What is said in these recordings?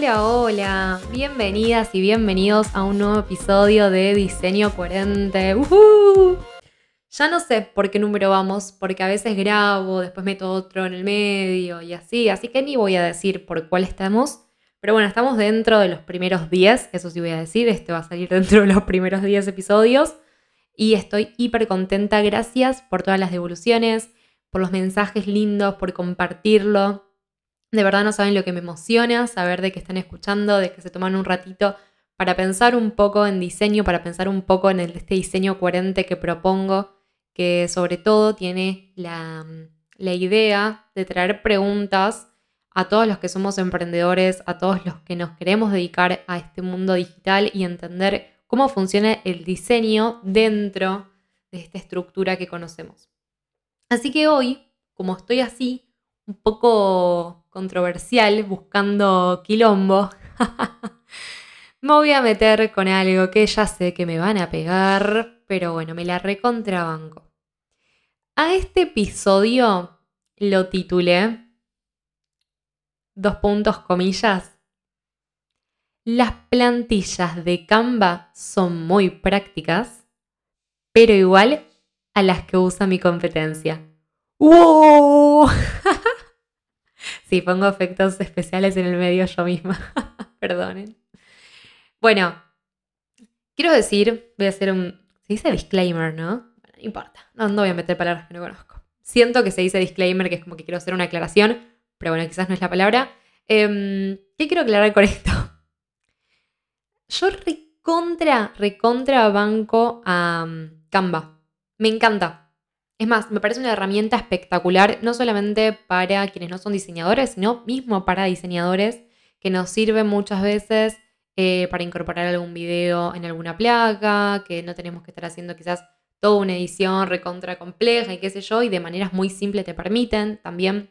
Hola, hola, bienvenidas y bienvenidos a un nuevo episodio de Diseño Coherente. ¡Uhú! Ya no sé por qué número vamos, porque a veces grabo, después meto otro en el medio y así, así que ni voy a decir por cuál estamos. Pero bueno, estamos dentro de los primeros 10, eso sí voy a decir, este va a salir dentro de los primeros 10 episodios. Y estoy hiper contenta, gracias por todas las devoluciones, por los mensajes lindos, por compartirlo. De verdad no saben lo que me emociona saber de que están escuchando, de que se toman un ratito para pensar un poco en diseño, para pensar un poco en este diseño coherente que propongo, que sobre todo tiene la, la idea de traer preguntas a todos los que somos emprendedores, a todos los que nos queremos dedicar a este mundo digital y entender cómo funciona el diseño dentro de esta estructura que conocemos. Así que hoy, como estoy así, un poco controversial, buscando quilombo, me voy a meter con algo que ya sé que me van a pegar, pero bueno, me la recontrabanco. A este episodio lo titulé, dos puntos comillas, las plantillas de Canva son muy prácticas, pero igual a las que usa mi competencia. ¡Wow! sí, pongo efectos especiales en el medio yo misma. Perdonen. Bueno, quiero decir, voy a hacer un... Se dice disclaimer, ¿no? No importa. No, no voy a meter palabras que no conozco. Siento que se dice disclaimer, que es como que quiero hacer una aclaración, pero bueno, quizás no es la palabra. Em, ¿Qué quiero aclarar con esto? Yo recontra, recontra banco a um, Canva. Me encanta. Es más, me parece una herramienta espectacular, no solamente para quienes no son diseñadores, sino mismo para diseñadores, que nos sirve muchas veces eh, para incorporar algún video en alguna placa, que no tenemos que estar haciendo quizás toda una edición recontra compleja y qué sé yo, y de maneras muy simples te permiten también,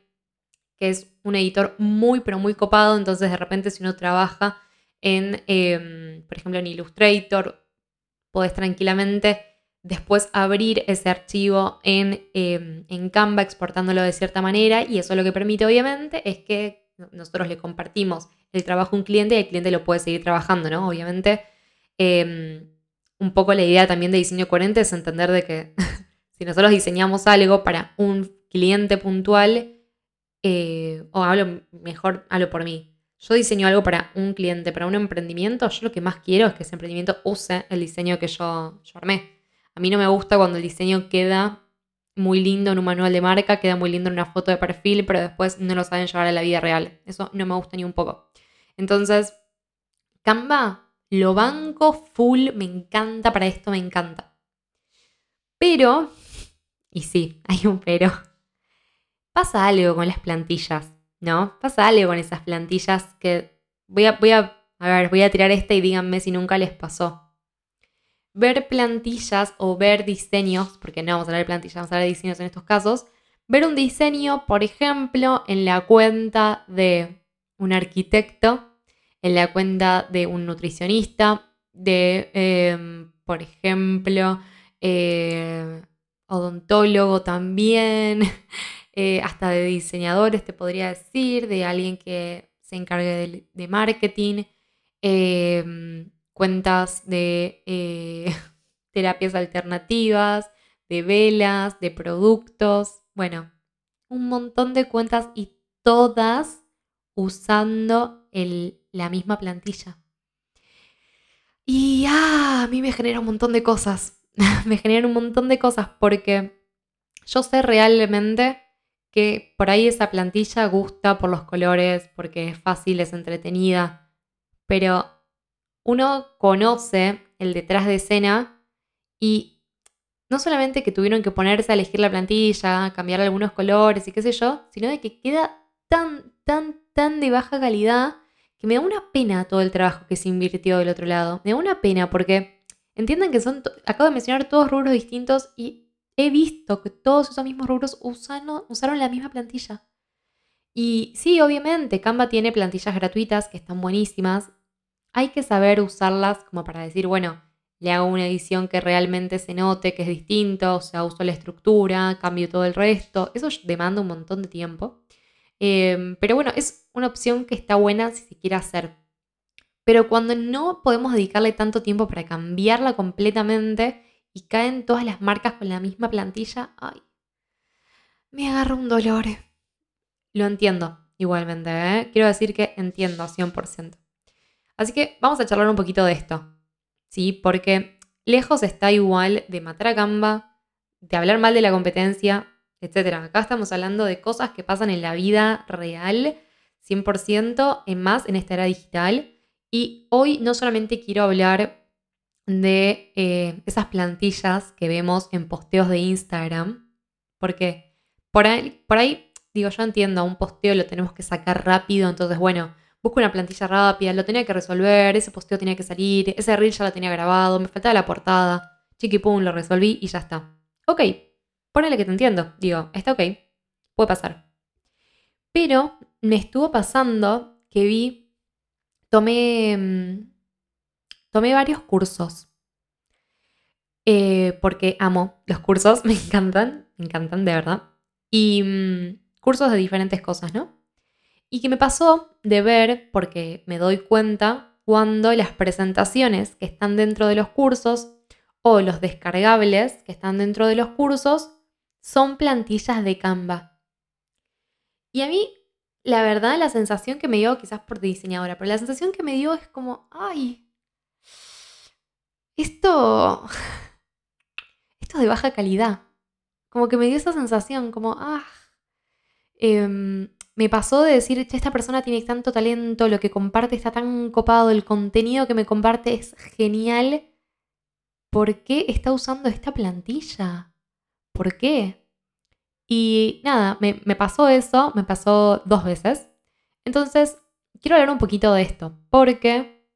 que es un editor muy, pero muy copado, entonces de repente si uno trabaja en, em, por ejemplo, en Illustrator, podés tranquilamente después abrir ese archivo en, em, en, Canva exportándolo de cierta manera y eso lo que permite obviamente es que nosotros le compartimos el trabajo a un cliente y el cliente lo puede seguir trabajando, ¿no? Obviamente, em, un poco la idea también de diseño coherente es entender de que si nosotros diseñamos algo para un cliente puntual, eh, o hablo mejor, hablo por mí, yo diseño algo para un cliente, para un emprendimiento, yo lo que más quiero es que ese emprendimiento use el diseño que yo, yo armé. A mí no me gusta cuando el diseño queda muy lindo en un manual de marca, queda muy lindo en una foto de perfil, pero después no lo saben llevar a la vida real. Eso no me gusta ni un poco. Entonces, Canva, lo banco full, me encanta, para esto me encanta. Pero, y sí, hay un pero, pasa algo con las plantillas. ¿no? Pasa algo con esas plantillas que voy a, voy a, a ver, voy a tirar esta y díganme si nunca les pasó. Ver plantillas o ver diseños, porque no vamos a hablar de plantillas, vamos a hablar de diseños en estos casos, ver un diseño, por ejemplo, en la cuenta de un arquitecto, en la cuenta de un nutricionista, de, em, por ejemplo, eh, odontólogo también, Eh, hasta de diseñadores, te podría decir, de alguien que se encargue de, marketing, em, cuentas de eh, terapias alternativas, de velas, de productos, bueno, un montón de cuentas y todas usando la misma plantilla. Y ah, a mí me genera un montón de cosas. me genera un montón de cosas porque yo sé realmente que por ahí esa plantilla gusta por los colores, porque es fácil, es entretenida, pero uno conoce el detrás de escena y no solamente que tuvieron que ponerse a elegir la plantilla, cambiar algunos colores y qué sé yo, sino de que queda tan, tan, tan de baja calidad que me da una pena todo el trabajo que se invirtió del otro lado. Me da una pena porque entiendan que son, acabo de mencionar todos rubros distintos y he visto que todos esos mismos rubros usaron, usaron la misma plantilla. Y sí, obviamente, Canva tiene plantillas gratuitas que están buenísimas. Hay que saber usarlas como para decir, bueno, le hago una edición que realmente se note que es distinto, o sea, uso la estructura, cambio todo el resto. Eso demanda un montón de tiempo. Em, pero bueno, es una opción que está buena si se quiere hacer. Pero cuando no podemos dedicarle tanto tiempo para cambiarla completamente y caen todas las marcas con la misma plantilla, ay, me agarra un dolor. Lo entiendo igualmente, ¿eh? quiero decir que entiendo 100%. Así que vamos a charlar un poquito de esto, ¿sí? Porque lejos está igual de matar a Canva, de hablar mal de la competencia, etc. Acá estamos hablando de cosas que pasan en la vida real, 100% en más en esta era digital. Y hoy no solamente quiero hablar de eh, esas plantillas que vemos en posteos de Instagram, porque por ahí, por ahí, digo, yo entiendo, un posteo lo tenemos que sacar rápido, entonces, bueno, busco una plantilla rápida, lo tenía que resolver, ese posteo tenía que salir, ese reel ya lo tenía grabado, me faltaba la portada, chiqui pum, lo resolví y ya está. Ok, ponele que te entiendo, digo, está ok, puede pasar. Pero me estuvo pasando que vi, tomé, mm, tomé varios cursos. Eh, porque amo los cursos, me encantan, me encantan de verdad y mm, cursos de diferentes cosas, ¿no? Y que me pasó de ver, porque me doy cuenta, cuando las presentaciones que están dentro de los cursos o los descargables que están dentro de los cursos son plantillas de Canva. Y a mí, la verdad, la sensación que me dio, quizás por diseñadora, pero la sensación que me dio es como, ay, esto, esto es de baja calidad. Como que me dio esa sensación, como, ah, em, me pasó de decir, esta persona tiene tanto talento, lo que comparte está tan copado, el contenido que me comparte es genial. ¿Por qué está usando esta plantilla? ¿Por qué? Y nada, me, pasó eso, me pasó dos veces. Entonces, quiero hablar un poquito de esto, porque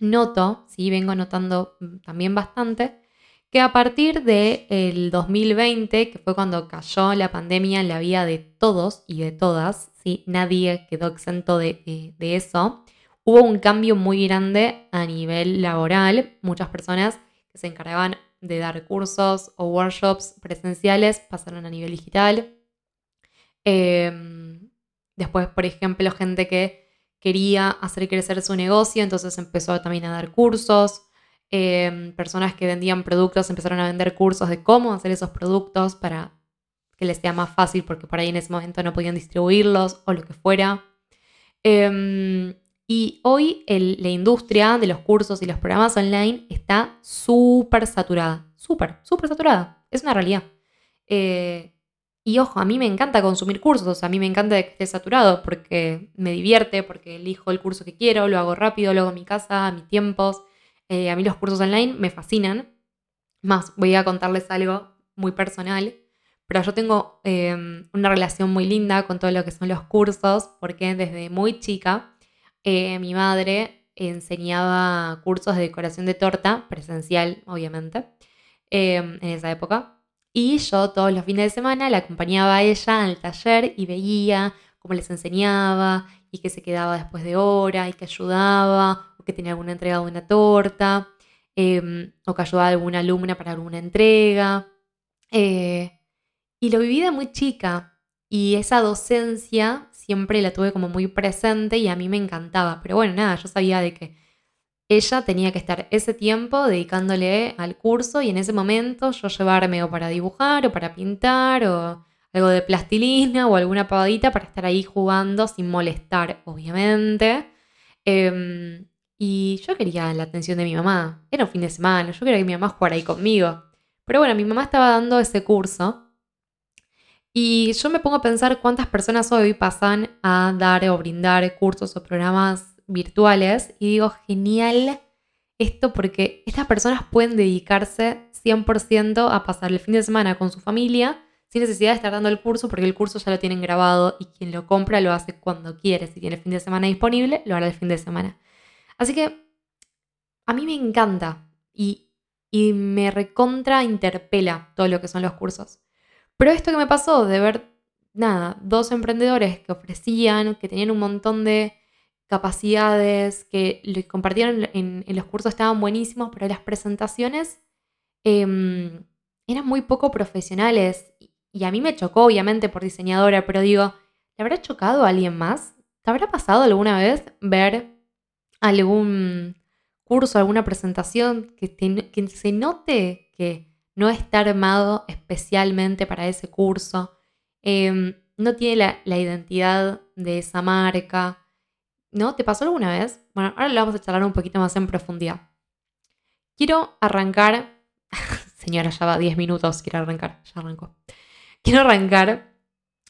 noto, sí, vengo notando mm, también bastante, que a partir del 2020, que fue cuando cayó la pandemia en la vida de todos y de todas, ¿sí? nadie quedó exento de, de eso, hubo un cambio muy grande a nivel laboral. Muchas personas que se encargaban de dar cursos o workshops presenciales pasaron a nivel digital. Em, después, por ejemplo, gente que quería hacer crecer su negocio, entonces empezó también a dar cursos. Em, personas que vendían productos empezaron a vender cursos de cómo hacer esos productos para que les sea más fácil porque por ahí en ese momento no podían distribuirlos o lo que fuera. Em, y hoy la industria de los cursos y los programas online está súper saturada. Súper, súper saturada. Es una realidad. Eh, y ojo, a mí me encanta consumir cursos, a mí me encanta que esté saturado porque me divierte, porque elijo el curso que quiero, lo hago rápido, lo hago en mi casa, a mis tiempos. Eh, a mí los cursos online me fascinan. Más, voy a contarles algo muy personal, pero yo tengo em, una relación muy linda con todo lo que son los cursos, porque desde muy chica eh, mi madre enseñaba cursos de decoración de torta, presencial, obviamente, em, en esa época. Y yo todos los fines de semana la acompañaba a ella al taller y veía cómo les enseñaba y que se quedaba después de hora y que ayudaba que tenía alguna entrega de una torta, em, o que ayudaba a alguna alumna para alguna entrega. Eh, y lo viví de muy chica y esa docencia siempre la tuve como muy presente y a mí me encantaba. Pero bueno, nada, yo sabía de que ella tenía que estar ese tiempo dedicándole al curso y en ese momento yo llevarme o para dibujar o para pintar o algo de plastilina o alguna pavadita para estar ahí jugando sin molestar, obviamente. Em, y yo quería la atención de mi mamá. Era un fin de semana, yo quería que mi mamá jugara ahí conmigo. Pero bueno, mi mamá estaba dando ese curso. Y yo me pongo a pensar cuántas personas hoy pasan a dar o brindar cursos o programas virtuales. Y digo, genial esto porque estas personas pueden dedicarse 100% a pasar el fin de semana con su familia sin necesidad de estar dando el curso porque el curso ya lo tienen grabado y quien lo compra lo hace cuando quiere. Si tiene el fin de semana disponible, lo hará el fin de semana. Así que a mí me encanta y, me recontra interpela todo lo que son los cursos. Pero esto que me pasó de ver, nada, dos emprendedores que ofrecían, que tenían un montón de capacidades, que lo compartieron en, los cursos estaban buenísimos, pero las presentaciones em, eran muy poco profesionales. Y a mí me chocó, obviamente, por diseñadora, pero digo, ¿le habrá chocado a alguien más? ¿Te habrá pasado alguna vez ver algún curso, alguna presentación que, que se note que no está armado especialmente para ese curso, em, no tiene la, la, identidad de esa marca, ¿no? ¿Te pasó alguna vez? Bueno, ahora lo vamos a charlar un poquito más en profundidad. Quiero arrancar, señora, ya va 10 minutos, quiero arrancar, ya arrancó. Quiero arrancar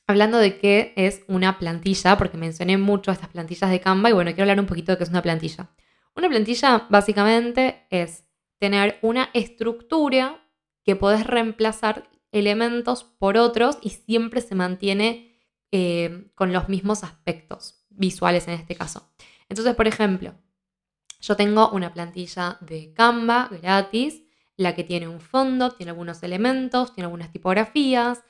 hablando de qué es una plantilla, porque mencioné mucho estas plantillas de Canva y bueno, quiero hablar un poquito de qué es una plantilla. Una plantilla básicamente es tener una estructura que podés reemplazar elementos por otros y siempre se mantiene eh, con los mismos aspectos visuales en este caso. Entonces, por ejemplo, yo tengo una plantilla de Canva gratis, la que tiene un fondo, tiene algunos elementos, tiene algunas tipografías,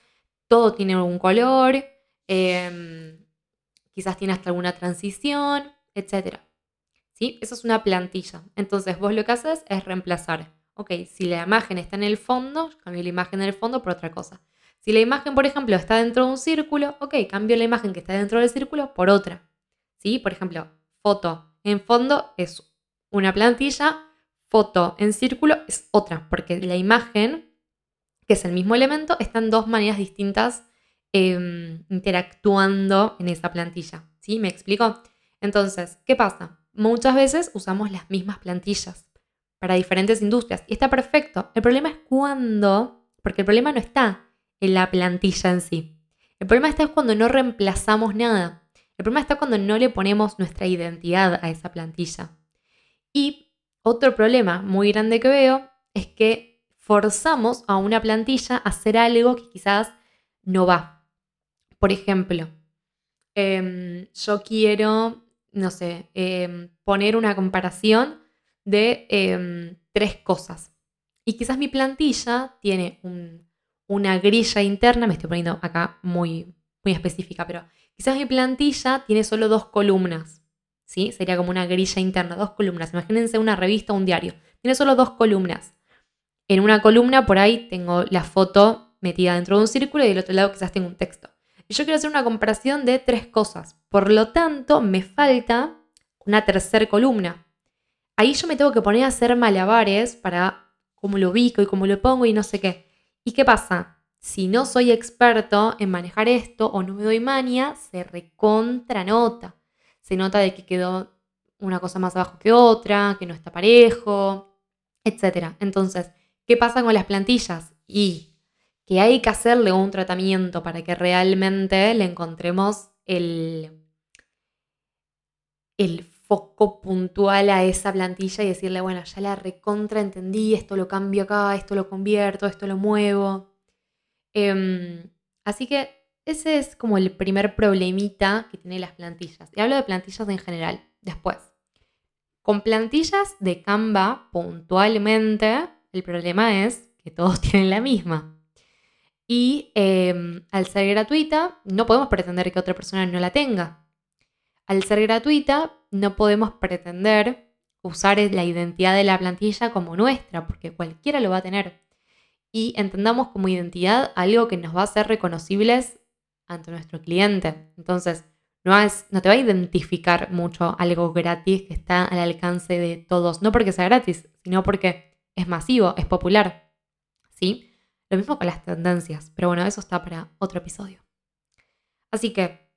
todo tiene algún color, em, quizás tiene hasta alguna transición, etc. ¿Sí? Eso es una plantilla. Entonces vos lo que haces es reemplazar. Ok, si la imagen está en el fondo, cambio la imagen en el fondo por otra cosa. Si la imagen, por ejemplo, está dentro de un círculo, ok, cambio la imagen que está dentro del círculo por otra. ¿Sí? Por ejemplo, foto en fondo es una plantilla, foto en círculo es otra, porque la imagen que es el mismo elemento, están dos maneras distintas em, interactuando en esa plantilla. ¿Sí? ¿Me explico? Entonces, ¿qué pasa? Muchas veces usamos las mismas plantillas para diferentes industrias y está perfecto. El problema es cuando, porque el problema no está en la plantilla en sí. El problema está cuando no reemplazamos nada. El problema está cuando no le ponemos nuestra identidad a esa plantilla. Y otro problema muy grande que veo es que forzamos a una plantilla a hacer algo que quizás no va. Por ejemplo, em, yo quiero, no sé, em, poner una comparación de em, tres cosas. Y quizás mi plantilla tiene una grilla interna, me estoy poniendo acá muy, muy específica, pero quizás mi plantilla tiene solo dos columnas. ¿sí? Sería como una grilla interna, dos columnas. Imagínense una revista o un diario. Tiene solo dos columnas. En una columna por ahí tengo la foto metida dentro de un círculo y del otro lado quizás tengo un texto. Yo quiero hacer una comparación de tres cosas. Por lo tanto, me falta una tercera columna. Ahí yo me tengo que poner a hacer malabares para cómo lo ubico y cómo lo pongo y no sé qué. ¿Y qué pasa? Si no soy experto en manejar esto o no me doy mania, se recontranota. Se nota de que quedó una cosa más abajo que otra, que no está parejo, etc. Entonces, ¿Qué pasa con las plantillas? Y que hay que hacerle un tratamiento para que realmente le encontremos el, el foco puntual a esa plantilla y decirle, bueno, ya la recontra entendí, esto lo cambio acá, esto lo convierto, esto lo muevo. Em, así que ese es como el primer problemita que tienen las plantillas. Y hablo de plantillas en general. Después, con plantillas de Canva puntualmente el problema es que todos tienen la misma. Y em, al ser gratuita, no podemos pretender que otra persona no la tenga. Al ser gratuita, no podemos pretender usar la identidad de la plantilla como nuestra, porque cualquiera lo va a tener. Y entendamos como identidad algo que nos va a hacer reconocibles ante nuestro cliente. Entonces, no, no te va a identificar mucho algo gratis que está al alcance de todos. No porque sea gratis, sino porque es masivo, es popular. ¿Sí? Lo mismo con las tendencias, pero bueno, eso está para otro episodio. Así que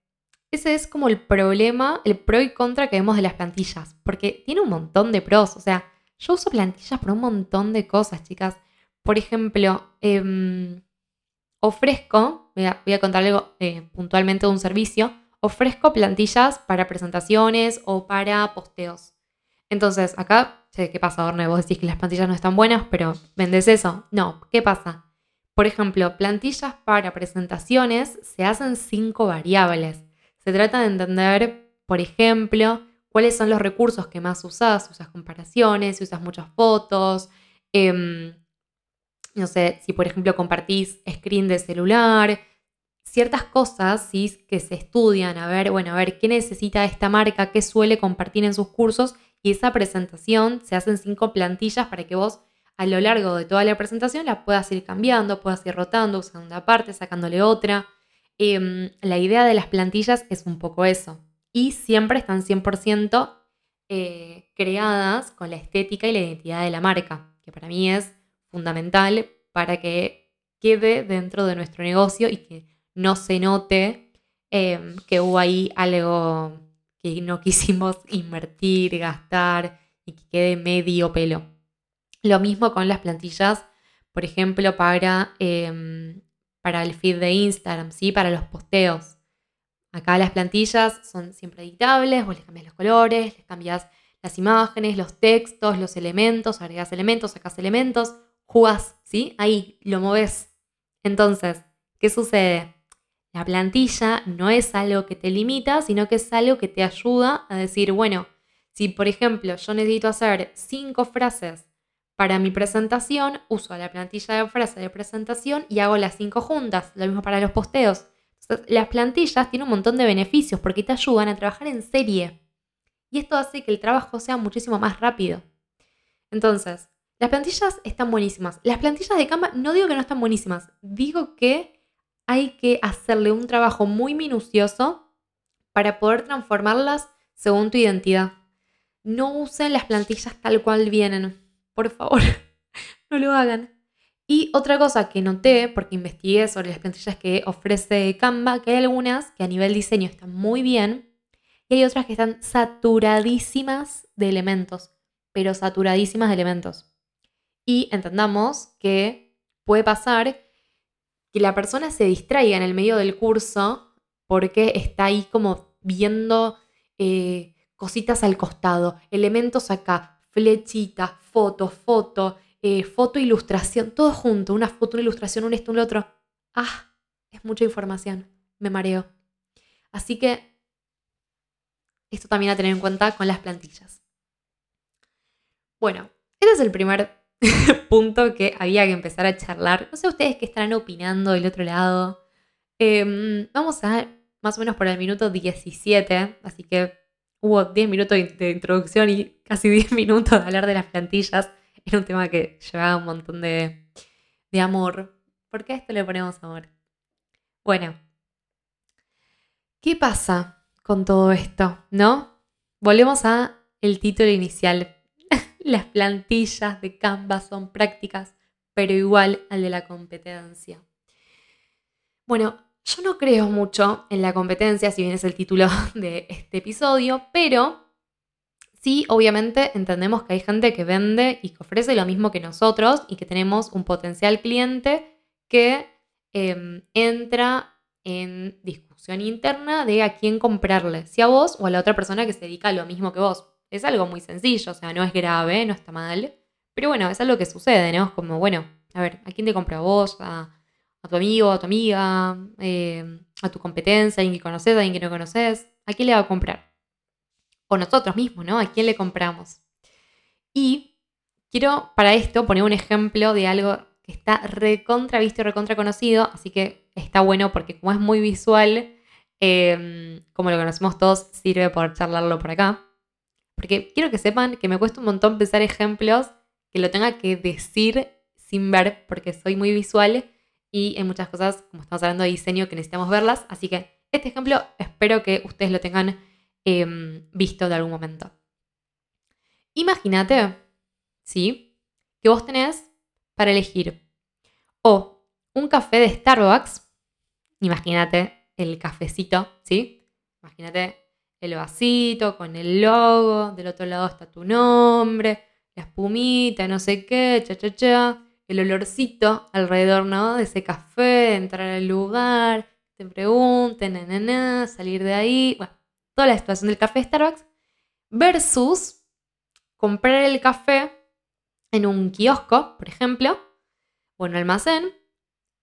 ese es como el problema, el pro y contra que vemos de las plantillas, porque tiene un montón de pros, o sea, yo uso plantillas por un montón de cosas, chicas. Por ejemplo, em, ofrezco, voy a, contar algo eh, puntualmente de un servicio, ofrezco plantillas para presentaciones o para posteos. Entonces, acá, ¿qué pasa, Orne? Vos decís que las plantillas no están buenas, pero ¿vendes eso? No, ¿qué pasa? Por ejemplo, plantillas para presentaciones se hacen cinco variables. Se trata de entender, por ejemplo, cuáles son los recursos que más usas, si usas comparaciones, si usas muchas fotos, em, no sé, si por ejemplo compartís screen de celular, ciertas cosas ¿sí? que se estudian, a ver, bueno, a ver qué necesita esta marca, qué suele compartir en sus cursos y esa presentación se hace en cinco plantillas para que vos a lo largo de toda la presentación la puedas ir cambiando, puedas ir rotando, usando una parte, sacándole otra. Em, la idea de las plantillas es un poco eso. Y siempre están 100% eh, creadas con la estética y la identidad de la marca, que para mí es fundamental para que quede dentro de nuestro negocio y que no se note em, que hubo ahí algo que no quisimos invertir, gastar y que quede medio pelo. Lo mismo con las plantillas, por ejemplo, para, em, para el feed de Instagram, ¿sí? para los posteos. Acá las plantillas son siempre editables, vos les cambias los colores, les cambias las imágenes, los textos, los elementos, agregas elementos, sacas elementos, jugás, ¿sí? Ahí lo moves. Entonces, ¿qué sucede? La plantilla no es algo que te limita, sino que es algo que te ayuda a decir, bueno, si por ejemplo yo necesito hacer cinco frases para mi presentación, uso la plantilla de frase de presentación y hago las cinco juntas. Lo mismo para los posteos. las plantillas tienen un montón de beneficios porque te ayudan a trabajar en serie. Y esto hace que el trabajo sea muchísimo más rápido. Entonces, las plantillas están buenísimas. Las plantillas de Canva no digo que no están buenísimas, digo que hay que hacerle un trabajo muy minucioso para poder transformarlas según tu identidad. No usen las plantillas tal cual vienen. Por favor, no lo hagan. Y otra cosa que noté, porque investigué sobre las plantillas que ofrece Canva, que hay algunas que a nivel diseño están muy bien y hay otras que están saturadísimas de elementos, pero saturadísimas de elementos. Y entendamos que puede pasar que la persona se distraiga en el medio del curso porque está ahí como viendo eh, cositas al costado, elementos acá, flechita, foto, foto, eh, foto, ilustración, todo junto, una foto, una ilustración, un esto, un otro. Ah, es mucha información, me mareo. Así que esto también a tener en cuenta con las plantillas. Bueno, este es el primer punto que había que empezar a charlar. No sé ustedes qué estarán opinando del otro lado. Em, vamos a más o menos por el minuto 17, así que hubo 10 minutos de introducción y casi 10 minutos de hablar de las plantillas. Era un tema que llevaba un montón de, de amor. ¿Por qué a esto le ponemos amor? Bueno, ¿qué pasa con todo esto? ¿No? Volvemos a el título inicial. Las plantillas de Canva son prácticas, pero igual al de la competencia. Bueno, yo no creo mucho en la competencia, si bien es el título de este episodio, pero sí, obviamente entendemos que hay gente que vende y que ofrece lo mismo que nosotros y que tenemos un potencial cliente que em, entra en discusión interna de a quién comprarle, si a vos o a la otra persona que se dedica a lo mismo que vos. Es algo muy sencillo, o sea, no es grave, no está mal, pero bueno, es algo que sucede, ¿no? Es como, bueno, a ver, ¿a quién te compra a vos? ¿A, tu amigo, a tu amiga, eh, a tu competencia, a alguien que conoces, a alguien que no conoces, ¿a quién le va a comprar? O nosotros mismos, ¿no? ¿A quién le compramos? Y quiero para esto poner un ejemplo de algo que está recontra visto y recontra conocido, así que está bueno porque como es muy visual, em, como lo conocemos todos, sirve por charlarlo por acá. Porque quiero que sepan que me cuesta un montón pensar ejemplos que lo tenga que decir sin ver, porque soy muy visual y hay muchas cosas, como estamos hablando de diseño, que necesitamos verlas. Así que este ejemplo espero que ustedes lo tengan em, visto de algún momento. Imagínate, ¿sí? Que vos tenés para elegir o un café de Starbucks, imagínate el cafecito, ¿sí? Imagínate el vasito con el logo, del otro lado está tu nombre, la espumita, no sé qué, cha, cha, cha el olorcito alrededor, ¿no? De ese café, entrar al lugar, te pregunten, na, salir de ahí, bueno, toda la situación del café Starbucks, versus comprar el café en un kiosco, por ejemplo, o en un almacén,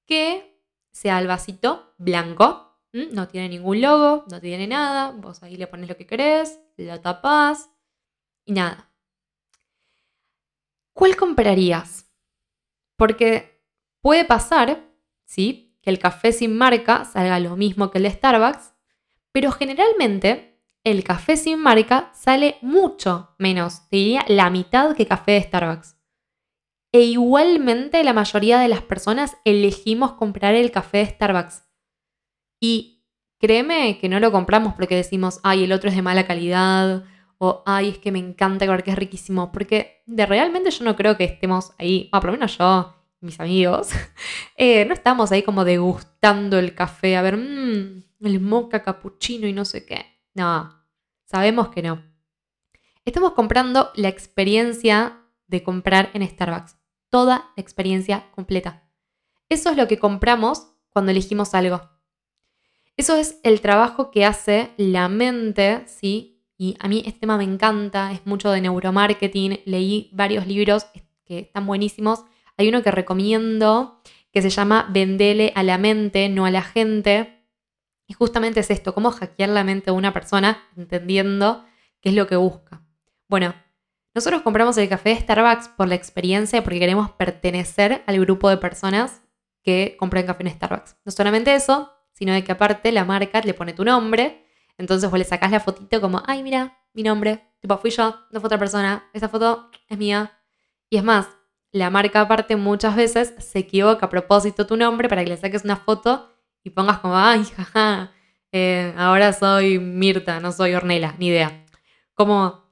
que sea el vasito blanco, no tiene ningún logo, no tiene nada, vos ahí le pones lo que querés, lo tapás y nada. ¿Cuál comprarías? Porque puede pasar, ¿sí? Que el café sin marca salga lo mismo que el de Starbucks, pero generalmente el café sin marca sale mucho menos, diría la mitad que café de Starbucks. E igualmente la mayoría de las personas elegimos comprar el café de Starbucks. Y créeme que no lo compramos porque decimos, ay, el otro es de mala calidad, o ay, es que me encanta que es riquísimo, porque de realmente yo no creo que estemos ahí, o por lo menos yo, mis amigos, eh, no estamos ahí como degustando el café, a ver, mmm, el moca cappuccino y no sé qué. No, sabemos que no. Estamos comprando la experiencia de comprar en Starbucks, toda la experiencia completa. Eso es lo que compramos cuando elegimos algo. Eso es el trabajo que hace la mente, ¿sí? Y a mí este tema me encanta, es mucho de neuromarketing, leí varios libros que están buenísimos. Hay uno que recomiendo que se llama Vendele a la mente, no a la gente. Y justamente es esto, cómo hackear la mente de una persona entendiendo qué es lo que busca. Bueno, nosotros compramos el café de Starbucks por la experiencia porque queremos pertenecer al grupo de personas que compran café en Starbucks. No solamente eso, sino de que aparte la marca le pone tu nombre. Entonces vos le sacás la fotito como, ay, mira, mi nombre, tipo, fui yo, no fue otra persona, esa foto es mía. Y es más, la marca aparte muchas veces se equivoca a propósito tu nombre para que le saques una foto y pongas como, ay, jaja, eh, ahora soy Mirta, no soy Ornella, ni idea. Como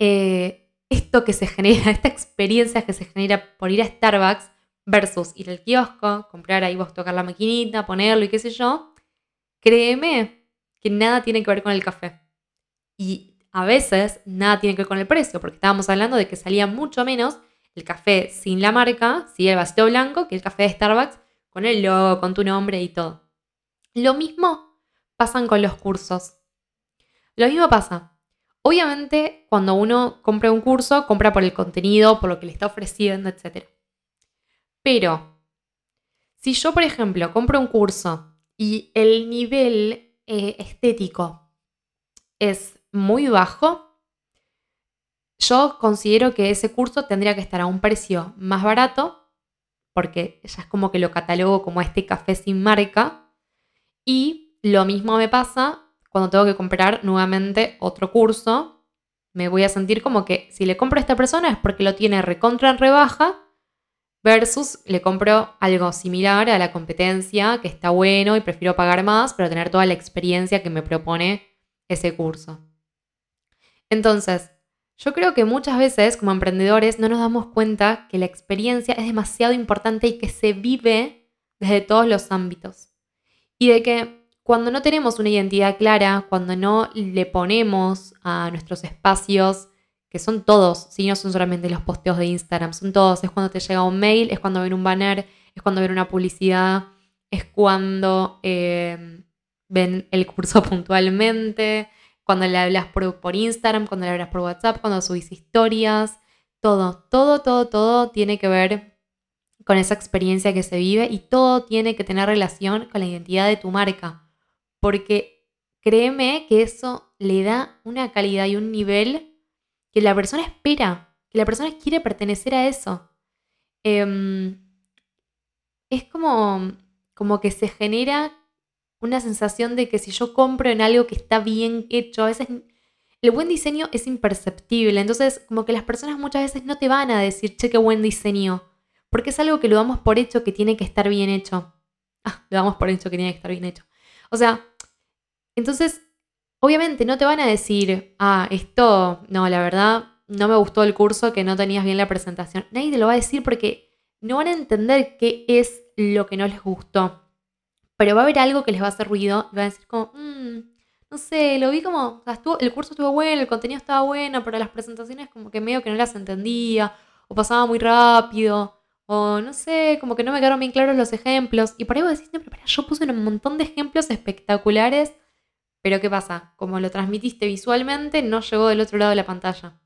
eh, esto que se genera, esta experiencia que se genera por ir a Starbucks versus ir al kiosco, comprar ahí vos tocar la maquinita, ponerlo y qué sé yo, créeme que nada tiene que ver con el café. Y a veces nada tiene que ver con el precio, porque estábamos hablando de que salía mucho menos el café sin la marca, ¿sí? el vasito blanco, que el café de Starbucks con el logo, con tu nombre y todo. Lo mismo pasan con los cursos. Lo mismo pasa. Obviamente, cuando uno compra un curso, compra por el contenido, por lo que le está ofreciendo, etc. Pero, si yo, por ejemplo, compro un curso y el nivel eh, estético es muy bajo, yo considero que ese curso tendría que estar a un precio más barato, porque ya es como que lo catalogo como este café sin marca. Y lo mismo me pasa cuando tengo que comprar nuevamente otro curso. Me voy a sentir como que si le compro a esta persona es porque lo tiene recontra en rebaja versus le compro algo similar a la competencia que está bueno y prefiero pagar más, pero tener toda la experiencia que me propone ese curso. Entonces, yo creo que muchas veces como emprendedores no nos damos cuenta que la experiencia es demasiado importante y que se vive desde todos los ámbitos. Y de que cuando no tenemos una identidad clara, cuando no le ponemos a nuestros espacios, que son todos, si no son solamente los posteos de Instagram, son todos, es cuando te llega un mail, es cuando ven un banner, es cuando ven una publicidad, es cuando eh, ven el curso puntualmente, cuando le hablas por, Instagram, cuando le hablas por WhatsApp, cuando subís historias, todo, todo, todo, todo tiene que ver con esa experiencia que se vive y todo tiene que tener relación con la identidad de tu marca. Porque créeme que eso le da una calidad y un nivel que la persona espera, que la persona quiere pertenecer a eso. Em, es como, como que se genera una sensación de que si yo compro en algo que está bien hecho, a veces el buen diseño es imperceptible. Entonces, como que las personas muchas veces no te van a decir, che, qué buen diseño. Porque es algo que lo damos por hecho que tiene que estar bien hecho. Ah, lo damos por hecho que tiene que estar bien hecho. O sea, entonces, obviamente no te van a decir, ah, esto, no, la verdad, no me gustó el curso, que no tenías bien la presentación. Nadie te lo va a decir porque no van a entender qué es lo que no les gustó pero va a haber algo que les va a hacer ruido y van a decir como, mm, no sé, lo vi como, o sea, el curso estuvo bueno, el contenido estaba bueno, pero las presentaciones como que medio que no las entendía, o pasaba muy rápido, o no sé, como que no me quedaron bien claros los ejemplos. Y por ahí vos decís, no, pero yo puse un montón de ejemplos espectaculares, pero ¿qué pasa? Como lo transmitiste visualmente, no llegó del otro lado de la pantalla.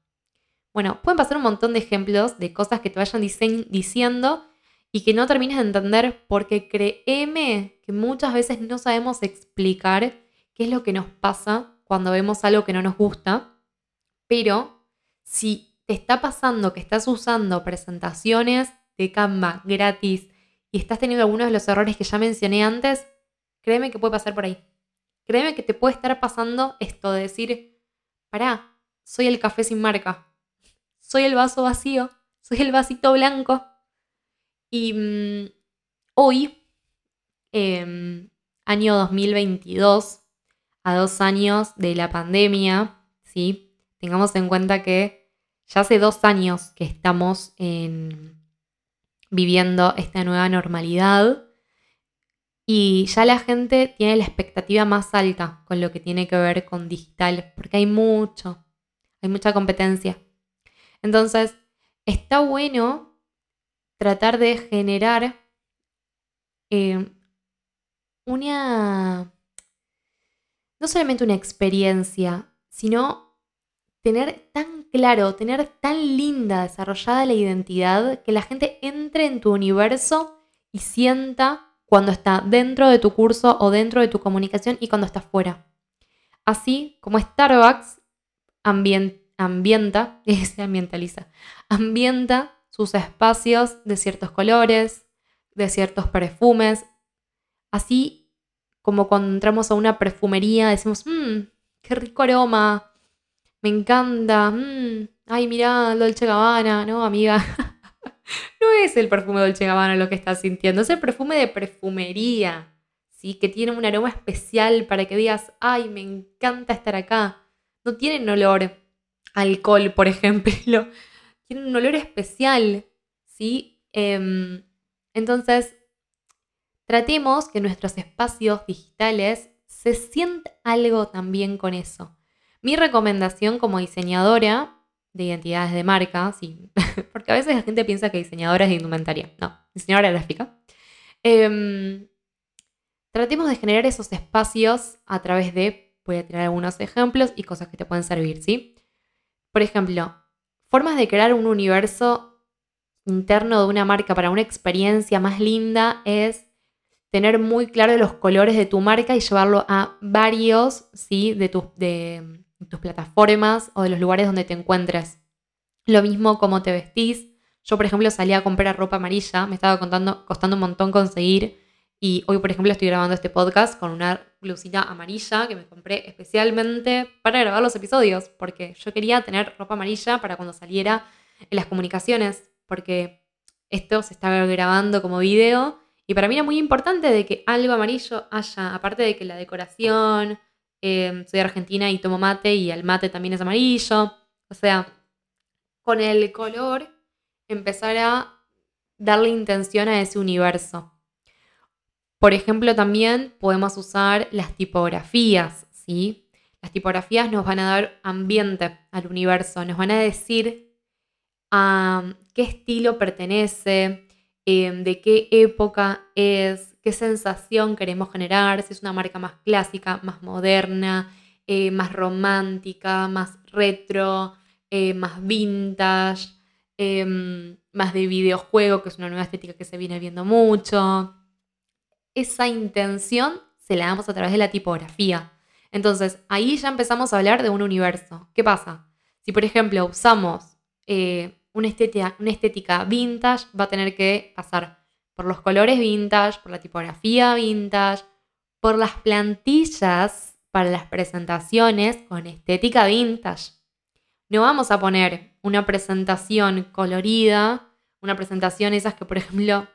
Bueno, pueden pasar un montón de ejemplos de cosas que te vayan diciendo y que no termines de entender porque créeme que muchas veces no sabemos explicar qué es lo que nos pasa cuando vemos algo que no nos gusta, pero si te está pasando que estás usando presentaciones de Canva gratis y estás teniendo algunos de los errores que ya mencioné antes, créeme que puede pasar por ahí. Créeme que te puede estar pasando esto de decir, pará, soy el café sin marca, soy el vaso vacío, soy el vasito blanco, y mm, hoy, em, año 2022, a dos años de la pandemia, ¿sí? tengamos en cuenta que ya hace dos años que estamos viviendo esta nueva normalidad y ya la gente tiene la expectativa más alta con lo que tiene que ver con digital, porque hay mucho, hay mucha competencia. Entonces, está bueno tratar de generar eh, una, no solamente una experiencia, sino tener tan claro, tener tan linda, desarrollada la identidad, que la gente entre en tu universo y sienta cuando está dentro de tu curso o dentro de tu comunicación y cuando está fuera. Así como Starbucks ambienta, se ambientaliza, ambienta sus espacios de ciertos colores, de ciertos perfumes. Así como cuando entramos a una perfumería decimos, mmm, qué rico aroma, me encanta, mmm, ay, mira, Dolce Gabbana, ¿no, amiga? no es el perfume Dolce Gabbana lo que estás sintiendo, es el perfume de perfumería, ¿sí? Que tiene un aroma especial para que digas, ay, me encanta estar acá. No tienen olor alcohol, por ejemplo. Tienen un olor especial, ¿sí? Em, entonces, tratemos que nuestros espacios digitales se sientan algo también con eso. Mi recomendación como diseñadora de identidades de marca, sí, porque a veces la gente piensa que diseñadora es de indumentaria, no, diseñadora gráfica. Em, tratemos de generar esos espacios a través de, voy a tirar algunos ejemplos y cosas que te pueden servir, ¿sí? Por ejemplo, formas de crear un universo interno de una marca para una experiencia más linda es tener muy claro los colores de tu marca y llevarlo a varios, ¿sí? De, tus de tus plataformas o de los lugares donde te encuentres. Lo mismo como te vestís. Yo, por ejemplo, salí a comprar ropa amarilla, me estaba contando, costando un montón conseguir. Y hoy, por ejemplo, estoy grabando este podcast con una blusita amarilla que me compré especialmente para grabar los episodios, porque yo quería tener ropa amarilla para cuando saliera en las comunicaciones, porque esto se está grabando como video y para mí era muy importante de que algo amarillo haya, aparte de que la decoración, Em, soy argentina y tomo mate y el mate también es amarillo. O sea, con el color empezar a darle intención a ese universo. Por ejemplo, también podemos usar las tipografías, ¿sí? Las tipografías nos van a dar ambiente al universo, nos van a decir a qué estilo pertenece, em, de qué época es, qué sensación queremos generar, si es una marca más clásica, más moderna, eh, más romántica, más retro, eh, más vintage, em, más de videojuego, que es una nueva estética que se viene viendo mucho. Esa intención se la damos a través de la tipografía. Entonces, ahí ya empezamos a hablar de un universo. ¿Qué pasa? Si, por ejemplo, usamos eh, una, estética, una estética vintage, va a tener que pasar por los colores vintage, por la tipografía vintage, por las plantillas para las presentaciones con estética vintage. No vamos a poner una presentación colorida, una presentación esas que por ejemplo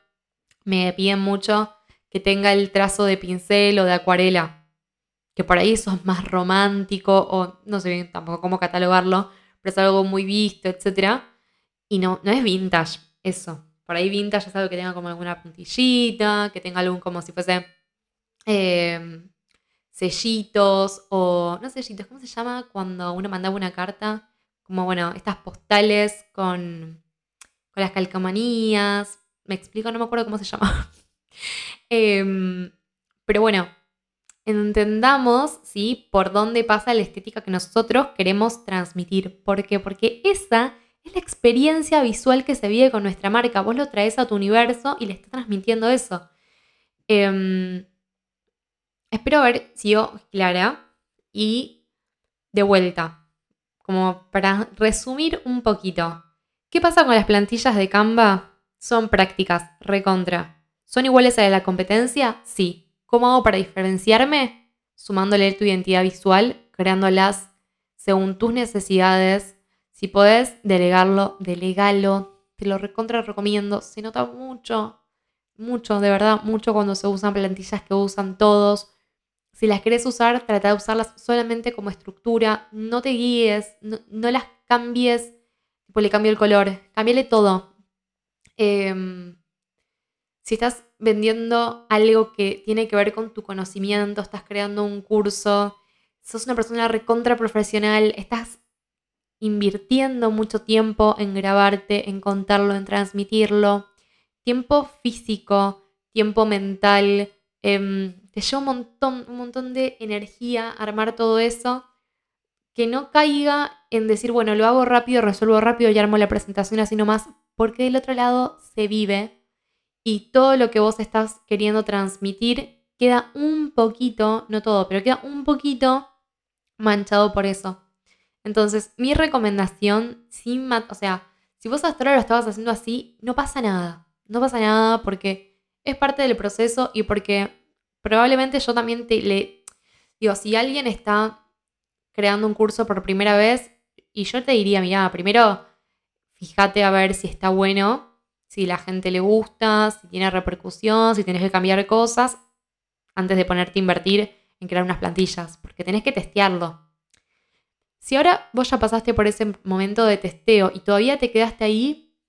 me piden mucho que tenga el trazo de pincel o de acuarela, que por ahí eso es más romántico o no sé bien tampoco cómo catalogarlo, pero es algo muy visto, etc. Y no, no es vintage eso. Por ahí vintage es algo que tenga como alguna puntillita, que tenga algún como si fuese em, sellitos o, no sellitos, ¿cómo se llama? Cuando uno mandaba una carta, como bueno, estas postales con, con las calcomanías. Me explico, no me acuerdo cómo se llama. Em, pero bueno, entendamos, ¿sí? Por dónde pasa la estética que nosotros queremos transmitir. ¿Por qué? Porque esa es la experiencia visual que se vive con nuestra marca. Vos lo traes a tu universo y le estás transmitiendo eso. Em, espero haber sido clara y de vuelta, como para resumir un poquito. ¿Qué pasa con las plantillas de Canva? Son prácticas, recontra. ¿Son iguales a la competencia? Sí. ¿Cómo hago para diferenciarme? Sumándole tu identidad visual, creándolas según tus necesidades, si podés delegarlo, delegalo. Te lo recontra recomiendo. Se nota mucho, mucho, de verdad, mucho cuando se usan plantillas que usan todos. Si las querés usar, trata de usarlas solamente como estructura. No te guíes, no, las cambies. Pues le cambio el color, cámbiale todo. Em, si estás vendiendo algo que tiene que ver con tu conocimiento, estás creando un curso, sos una persona recontra profesional, estás invirtiendo mucho tiempo en grabarte, en contarlo, en transmitirlo, tiempo físico, tiempo mental, em, te lleva un montón, un montón de energía armar todo eso, que no caiga en decir, bueno, lo hago rápido, resuelvo rápido y armo la presentación así nomás, porque del otro lado se vive y todo lo que vos estás queriendo transmitir queda un poquito, no todo, pero queda un poquito manchado por eso. Entonces, mi recomendación, sin o sea, si vos hasta ahora lo estabas haciendo así, no pasa nada. No pasa nada porque es parte del proceso y porque probablemente yo también te le digo, si alguien está creando un curso por primera vez y yo te diría, mira, primero fíjate a ver si está bueno, si la gente le gusta, si tiene repercusión, si tienes que cambiar cosas antes de ponerte a invertir en crear unas plantillas, porque tenés que testearlo. Si ahora vos ya pasaste por ese momento de testeo y todavía te quedaste ahí,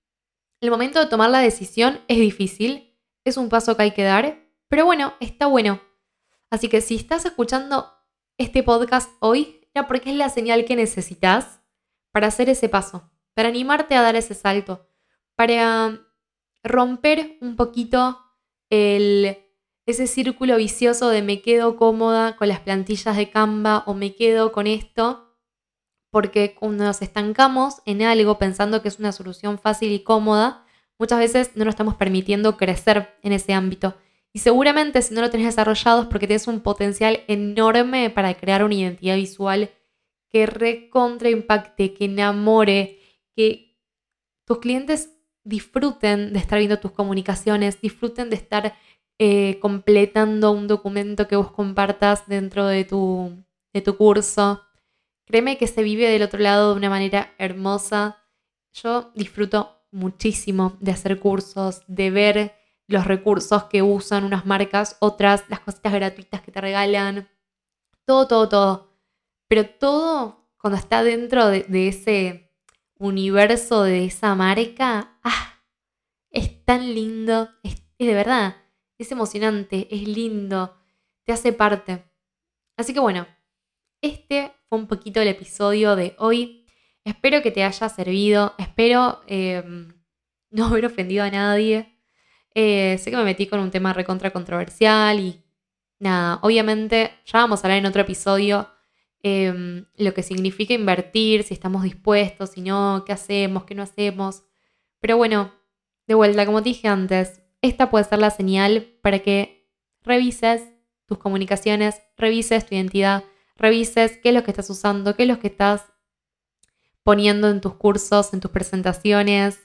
el momento de tomar la decisión es difícil, es un paso que hay que dar, pero bueno, está bueno. Así que si estás escuchando este podcast hoy, era porque es la señal que necesitas para hacer ese paso, para animarte a dar ese salto, para romper un poquito ese círculo vicioso de me quedo cómoda con las plantillas de Canva o me quedo con esto porque cuando nos estancamos en algo pensando que es una solución fácil y cómoda, muchas veces no nos estamos permitiendo crecer en ese ámbito. Y seguramente si no lo tenés desarrollado es porque tienes un potencial enorme para crear una identidad visual que recontra impacte, que enamore, que tus clientes disfruten de estar viendo tus comunicaciones, disfruten de estar eh, completando un documento que vos compartas dentro de tu, de tu curso. Créeme que se vive del otro lado de una manera hermosa. Yo disfruto muchísimo de hacer cursos, de ver los recursos que usan unas marcas, otras, las cositas gratuitas que te regalan. Todo, todo, todo. Pero todo cuando está dentro de, ese universo de esa marca, ¡ah! Es tan lindo, es de verdad, es emocionante, es lindo, te hace parte. Así que bueno, este fue un poquito el episodio de hoy. Espero que te haya servido. Espero em, no haber ofendido a nadie. Eh, sé que me metí con un tema recontra controversial y nada, obviamente ya vamos a hablar en otro episodio em, lo que significa invertir, si estamos dispuestos, si no, qué hacemos, qué no hacemos. Pero bueno, de vuelta, como te dije antes, esta puede ser la señal para que revises tus comunicaciones, revises tu identidad revises qué es lo que estás usando, qué es lo que estás poniendo en tus cursos, en tus presentaciones.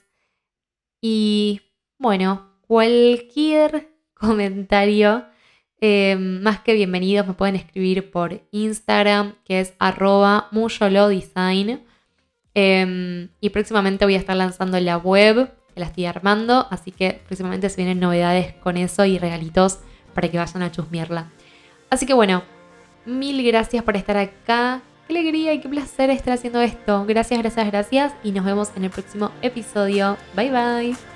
Y bueno, cualquier comentario, eh, más que bienvenidos, me pueden escribir por Instagram, que es arroba. Eh, y próximamente voy a estar lanzando la web, que la estoy armando, así que próximamente se vienen novedades con eso y regalitos para que vayan a chusmearla. Así que bueno, Mil gracias por estar acá. Qué alegría y qué placer estar haciendo esto. Gracias, gracias, gracias. Y nos vemos en el próximo episodio. Bye bye.